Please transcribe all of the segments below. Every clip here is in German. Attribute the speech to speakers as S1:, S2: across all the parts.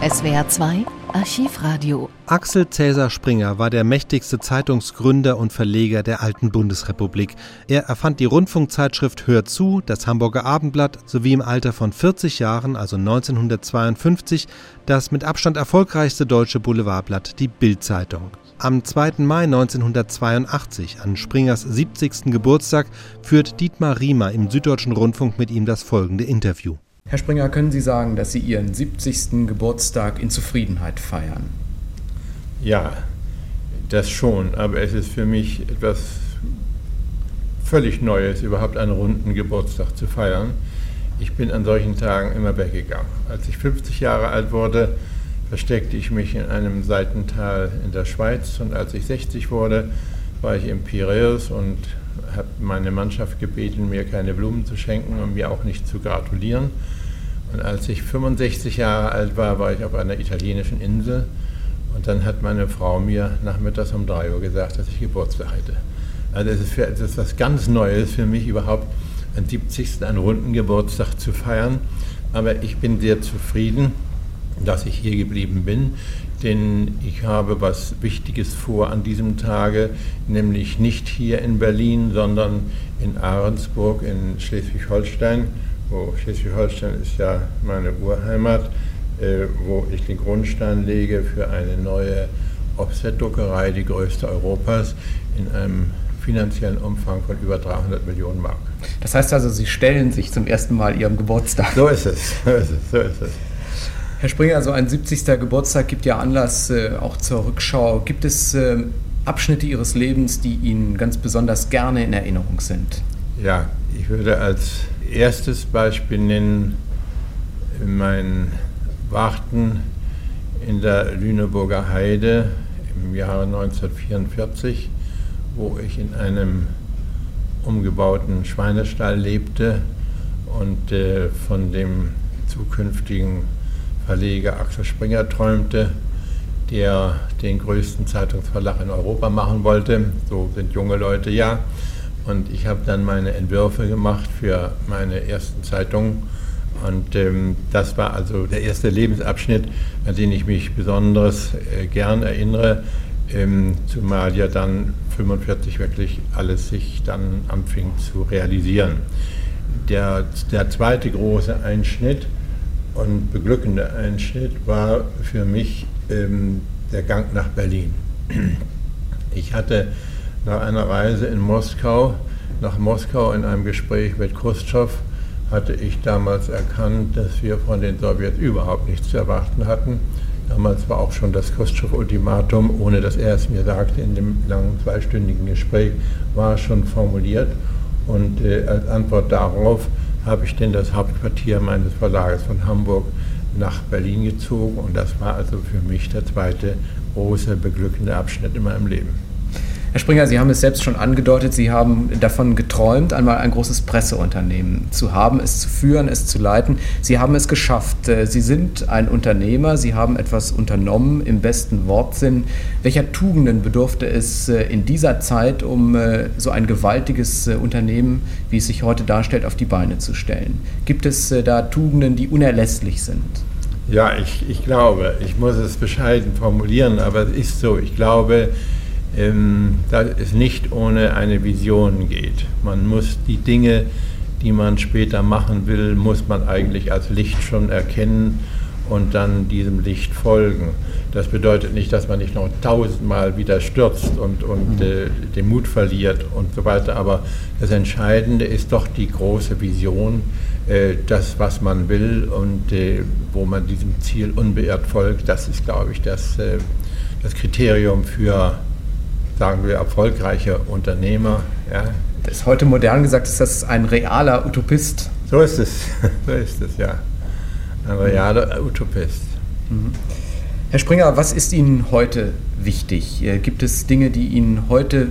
S1: SWR 2 Archivradio.
S2: Axel Cäsar Springer war der mächtigste Zeitungsgründer und Verleger der alten Bundesrepublik. Er erfand die Rundfunkzeitschrift Hör zu, das Hamburger Abendblatt sowie im Alter von 40 Jahren, also 1952, das mit Abstand erfolgreichste deutsche Boulevardblatt, die Bild-Zeitung. Am 2. Mai 1982, an Springers 70. Geburtstag, führt Dietmar Riemer im Süddeutschen Rundfunk mit ihm das folgende Interview.
S3: Herr Springer, können Sie sagen, dass Sie Ihren 70. Geburtstag in Zufriedenheit feiern?
S4: Ja, das schon, aber es ist für mich etwas völlig Neues, überhaupt einen runden Geburtstag zu feiern. Ich bin an solchen Tagen immer weggegangen. Als ich 50 Jahre alt wurde, versteckte ich mich in einem Seitental in der Schweiz und als ich 60 wurde, war ich im Piräus und habe meine Mannschaft gebeten, mir keine Blumen zu schenken und mir auch nicht zu gratulieren. Und als ich 65 Jahre alt war, war ich auf einer italienischen Insel. Und dann hat meine Frau mir nachmittags um 3 Uhr gesagt, dass ich Geburtstag hätte. Also es ist, für, es ist was ganz Neues für mich überhaupt, einen 70. einen runden Geburtstag zu feiern. Aber ich bin sehr zufrieden, dass ich hier geblieben bin, denn ich habe was Wichtiges vor an diesem Tage, nämlich nicht hier in Berlin, sondern in Ahrensburg in Schleswig-Holstein wo Schleswig-Holstein ist ja meine Urheimat, äh, wo ich den Grundstein lege für eine neue Offset-Druckerei, die größte Europas, in einem finanziellen Umfang von über 300 Millionen Mark.
S3: Das heißt also, Sie stellen sich zum ersten Mal Ihrem Geburtstag.
S4: So ist es, so ist es, so ist es.
S3: Herr Springer, so ein 70. Geburtstag gibt ja Anlass äh, auch zur Rückschau. Gibt es äh, Abschnitte Ihres Lebens, die Ihnen ganz besonders gerne in Erinnerung sind?
S4: Ja, ich würde als erstes Beispiel nennen mein Warten in der Lüneburger Heide im Jahre 1944, wo ich in einem umgebauten Schweinestall lebte und äh, von dem zukünftigen Verleger Axel Springer träumte, der den größten Zeitungsverlag in Europa machen wollte. So sind junge Leute ja. Und ich habe dann meine Entwürfe gemacht für meine ersten Zeitungen. Und ähm, das war also der erste Lebensabschnitt, an den ich mich besonders äh, gern erinnere, ähm, zumal ja dann 45 wirklich alles sich dann anfing zu realisieren. Der, der zweite große Einschnitt und beglückende Einschnitt war für mich ähm, der Gang nach Berlin. Ich hatte nach einer Reise in Moskau, nach Moskau in einem Gespräch mit Khrushchev, hatte ich damals erkannt, dass wir von den Sowjets überhaupt nichts zu erwarten hatten. Damals war auch schon das Khrushchev-Ultimatum, ohne dass er es mir sagte, in dem langen zweistündigen Gespräch, war schon formuliert. Und äh, als Antwort darauf habe ich denn das Hauptquartier meines Verlages von Hamburg nach Berlin gezogen. Und das war also für mich der zweite große, beglückende Abschnitt in meinem Leben.
S3: Herr Springer, Sie haben es selbst schon angedeutet, Sie haben davon geträumt, einmal ein großes Presseunternehmen zu haben, es zu führen, es zu leiten. Sie haben es geschafft. Äh, Sie sind ein Unternehmer, Sie haben etwas unternommen im besten Wortsinn. Welcher Tugenden bedurfte es äh, in dieser Zeit, um äh, so ein gewaltiges Unternehmen, wie es sich heute darstellt, auf die Beine zu stellen? Gibt es da Tugenden, die unerlässlich sind?
S4: Ja, ich, ich glaube, ich muss es bescheiden formulieren, aber es ist so. Ich glaube, ähm, dass es nicht ohne eine Vision geht. Man muss die Dinge, die man später machen will, muss man eigentlich als Licht schon erkennen und dann diesem Licht folgen. Das bedeutet nicht, dass man nicht noch tausendmal wieder stürzt und, und mhm. äh, den Mut verliert und so weiter, aber das Entscheidende ist doch die große Vision, äh, das, was man will und äh, wo man diesem Ziel unbeirrt folgt. Das ist, glaube ich, das, äh, das Kriterium für sagen wir, erfolgreiche Unternehmer. Ja.
S3: Das ist heute modern gesagt, ist das ein realer Utopist.
S4: So ist es, so ist es, ja. Ein realer Utopist. Mhm.
S3: Herr Springer, was ist Ihnen heute wichtig? Äh, gibt es Dinge, die Ihnen heute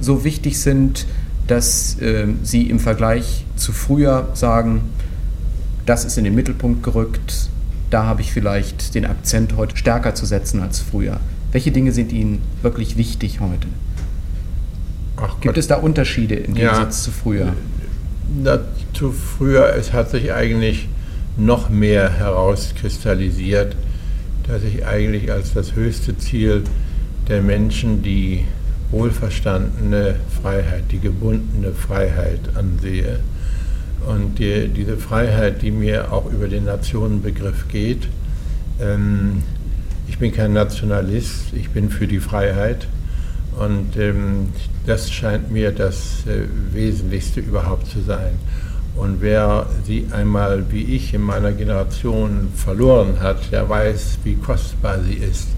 S3: so wichtig sind, dass äh, Sie im Vergleich zu früher sagen, das ist in den Mittelpunkt gerückt, da habe ich vielleicht den Akzent heute stärker zu setzen als früher? Welche Dinge sind Ihnen wirklich wichtig heute? Ach Gibt Gott. es da Unterschiede im Gegensatz ja, zu früher?
S4: Na, zu früher, es hat sich eigentlich noch mehr herauskristallisiert, dass ich eigentlich als das höchste Ziel der Menschen die wohlverstandene Freiheit, die gebundene Freiheit ansehe. Und die, diese Freiheit, die mir auch über den Nationenbegriff geht, ähm, ich bin kein Nationalist, ich bin für die Freiheit. Und ähm, das scheint mir das äh, Wesentlichste überhaupt zu sein. Und wer sie einmal wie ich in meiner Generation verloren hat, der weiß, wie kostbar sie ist.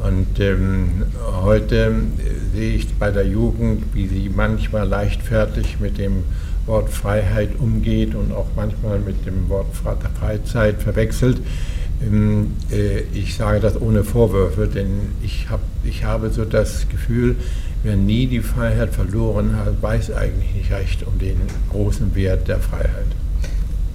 S4: Und ähm, heute äh, sehe ich bei der Jugend, wie sie manchmal leichtfertig mit dem Wort Freiheit umgeht und auch manchmal mit dem Wort Freizeit verwechselt. Ähm, äh, ich sage das ohne Vorwürfe, denn ich, hab, ich habe so das Gefühl, wer nie die Freiheit verloren hat, weiß eigentlich nicht recht um den großen Wert der Freiheit.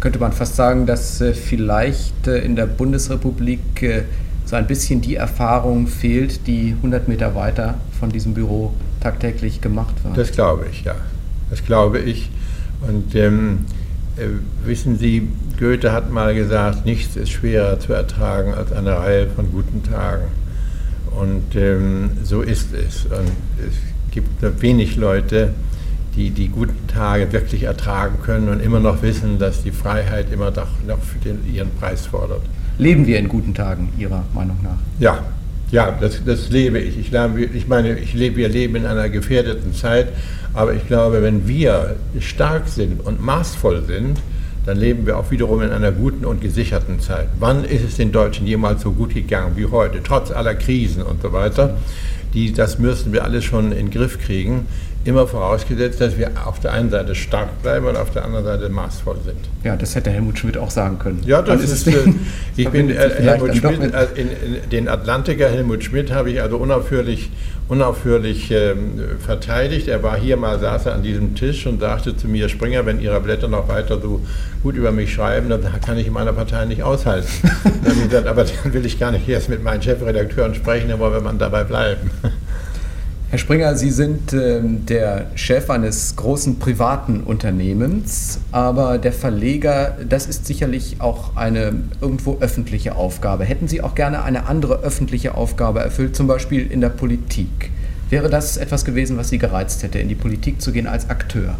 S3: Könnte man fast sagen, dass äh, vielleicht äh, in der Bundesrepublik so ein bisschen die Erfahrung fehlt, die 100 Meter weiter von diesem Büro tagtäglich gemacht wird?
S4: Das glaube ich, ja. Das glaube ich. Und ähm, äh, wissen Sie, Goethe hat mal gesagt, nichts ist schwerer zu ertragen als eine Reihe von guten Tagen. Und ähm, so ist es. Und es gibt wenig Leute, die die guten Tage wirklich ertragen können und immer noch wissen, dass die Freiheit immer noch, noch für den, ihren Preis fordert.
S3: Leben wir in guten Tagen, Ihrer Meinung nach?
S4: Ja, ja, das, das lebe ich. Ich, lebe, ich meine, ich lebe, wir leben in einer gefährdeten Zeit, aber ich glaube, wenn wir stark sind und maßvoll sind, dann leben wir auch wiederum in einer guten und gesicherten Zeit. Wann ist es den Deutschen jemals so gut gegangen wie heute, trotz aller Krisen und so weiter? Die, das müssen wir alles schon in den Griff kriegen, immer vorausgesetzt, dass wir auf der einen Seite stark bleiben und auf der anderen Seite maßvoll sind.
S3: Ja, das hätte Helmut Schmidt auch sagen können.
S4: Ja, das ist, ist äh, ich bin äh, Helmut Schmidt, äh, in, in, den Atlantiker Helmut Schmidt habe ich also unaufhörlich unaufhörlich ähm, verteidigt. Er war hier mal, saß er an diesem Tisch und sagte zu mir, Springer, wenn Ihre Blätter noch weiter so gut über mich schreiben, dann kann ich in meiner Partei nicht aushalten. dann habe ich gesagt, aber dann will ich gar nicht erst mit meinen Chefredakteuren sprechen, dann wollen wir mal dabei bleiben.
S3: Herr Springer, Sie sind äh, der Chef eines großen privaten Unternehmens, aber der Verleger, das ist sicherlich auch eine irgendwo öffentliche Aufgabe. Hätten Sie auch gerne eine andere öffentliche Aufgabe erfüllt, zum Beispiel in der Politik? Wäre das etwas gewesen, was Sie gereizt hätte, in die Politik zu gehen als Akteur?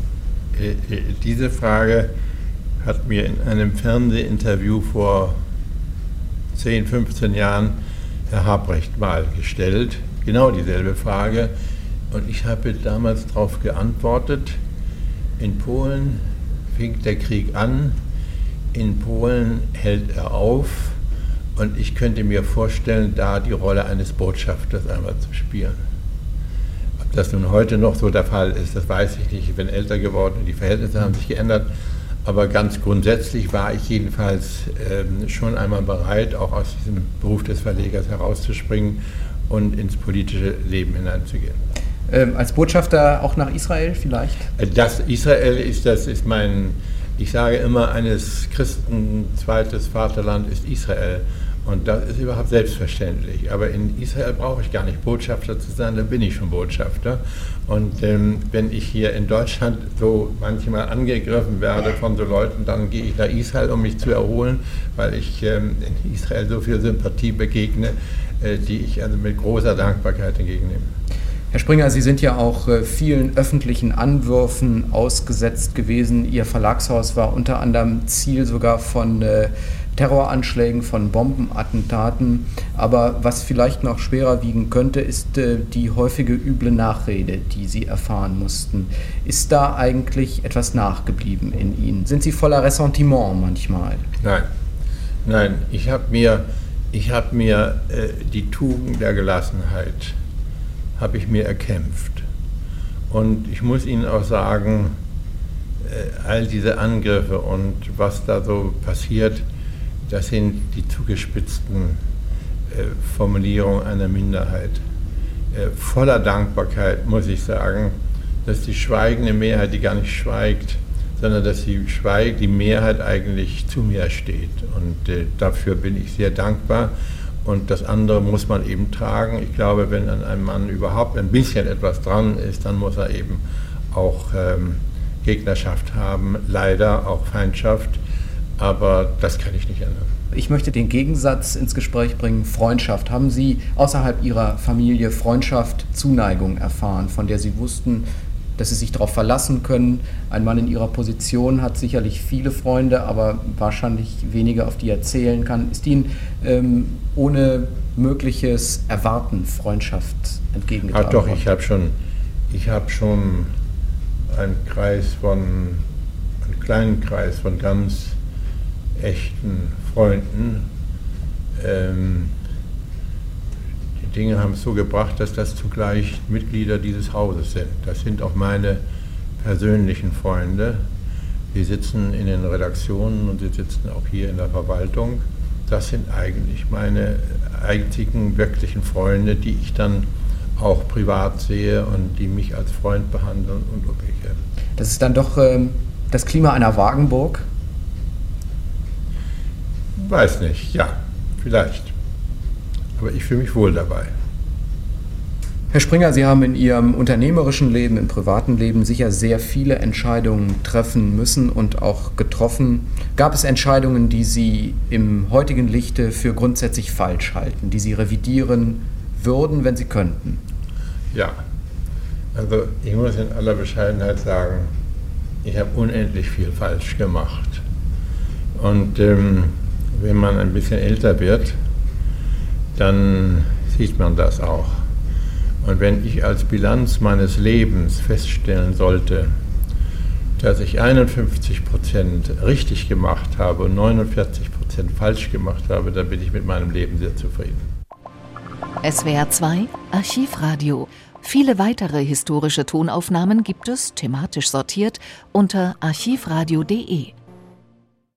S4: Äh, äh, diese Frage hat mir in einem Fernsehinterview vor 10, 15 Jahren Herr Habrecht mal gestellt genau dieselbe Frage. Und ich habe damals darauf geantwortet, in Polen fing der Krieg an, in Polen hält er auf und ich könnte mir vorstellen, da die Rolle eines Botschafters einmal zu spielen. Ob das nun heute noch so der Fall ist, das weiß ich nicht. Ich bin älter geworden und die Verhältnisse haben sich geändert. Aber ganz grundsätzlich war ich jedenfalls ähm, schon einmal bereit, auch aus diesem Beruf des Verlegers herauszuspringen und ins politische Leben hineinzugehen.
S3: Ähm, als Botschafter auch nach Israel vielleicht?
S4: Äh, das Israel ist, das ist mein, ich sage immer, eines Christen zweites Vaterland ist Israel. Und das ist überhaupt selbstverständlich. Aber in Israel brauche ich gar nicht Botschafter zu sein, da bin ich schon Botschafter. Und ähm, wenn ich hier in Deutschland so manchmal angegriffen werde von so Leuten, dann gehe ich nach Israel, um mich zu erholen, weil ich ähm, in Israel so viel Sympathie begegne, die ich also mit großer Dankbarkeit entgegennehme.
S3: Herr Springer, Sie sind ja auch äh, vielen öffentlichen Anwürfen ausgesetzt gewesen. Ihr Verlagshaus war unter anderem Ziel sogar von äh, Terroranschlägen, von Bombenattentaten. Aber was vielleicht noch schwerer wiegen könnte, ist die häufige üble Nachrede, die Sie erfahren mussten. Ist da eigentlich etwas nachgeblieben in Ihnen? Sind Sie voller Ressentiment manchmal?
S4: Nein, nein. Ich habe mir ich habe mir äh, die Tugend der Gelassenheit, habe ich mir erkämpft. Und ich muss Ihnen auch sagen, äh, all diese Angriffe und was da so passiert, das sind die zugespitzten äh, Formulierungen einer Minderheit. Äh, voller Dankbarkeit muss ich sagen, dass die schweigende Mehrheit, die gar nicht schweigt, sondern dass die, Schweig, die Mehrheit eigentlich zu mir steht. Und äh, dafür bin ich sehr dankbar. Und das andere muss man eben tragen. Ich glaube, wenn an einem Mann überhaupt ein bisschen etwas dran ist, dann muss er eben auch ähm, Gegnerschaft haben, leider auch Feindschaft. Aber das kann ich nicht ändern.
S3: Ich möchte den Gegensatz ins Gespräch bringen, Freundschaft. Haben Sie außerhalb Ihrer Familie Freundschaft, Zuneigung erfahren, von der Sie wussten, dass Sie sich darauf verlassen können? Ein Mann in Ihrer Position hat sicherlich viele Freunde, aber wahrscheinlich wenige, auf die er zählen kann. Ist Ihnen ähm, ohne mögliches Erwarten Freundschaft entgegengetragen?
S4: Ach doch, ich habe schon, ich habe schon einen Kreis von, einen kleinen Kreis von ganz echten Freunden. Ähm, Dinge haben es so gebracht, dass das zugleich Mitglieder dieses Hauses sind. Das sind auch meine persönlichen Freunde. Die sitzen in den Redaktionen und sie sitzen auch hier in der Verwaltung. Das sind eigentlich meine einzigen wirklichen Freunde, die ich dann auch privat sehe und die mich als Freund behandeln und umgekehrt.
S3: Das ist dann doch ähm, das Klima einer Wagenburg?
S4: Weiß nicht, ja, vielleicht. Aber ich fühle mich wohl dabei.
S3: Herr Springer, Sie haben in Ihrem unternehmerischen Leben, im privaten Leben sicher sehr viele Entscheidungen treffen müssen und auch getroffen. Gab es Entscheidungen, die Sie im heutigen Lichte für grundsätzlich falsch halten, die Sie revidieren würden, wenn Sie könnten?
S4: Ja, also ich muss in aller Bescheidenheit sagen, ich habe unendlich viel falsch gemacht. Und ähm, wenn man ein bisschen älter wird, dann sieht man das auch. Und wenn ich als Bilanz meines Lebens feststellen sollte, dass ich 51 Prozent richtig gemacht habe und 49 Prozent falsch gemacht habe, dann bin ich mit meinem Leben sehr zufrieden.
S1: SWR 2 Archivradio. Viele weitere historische Tonaufnahmen gibt es, thematisch sortiert, unter archivradio.de.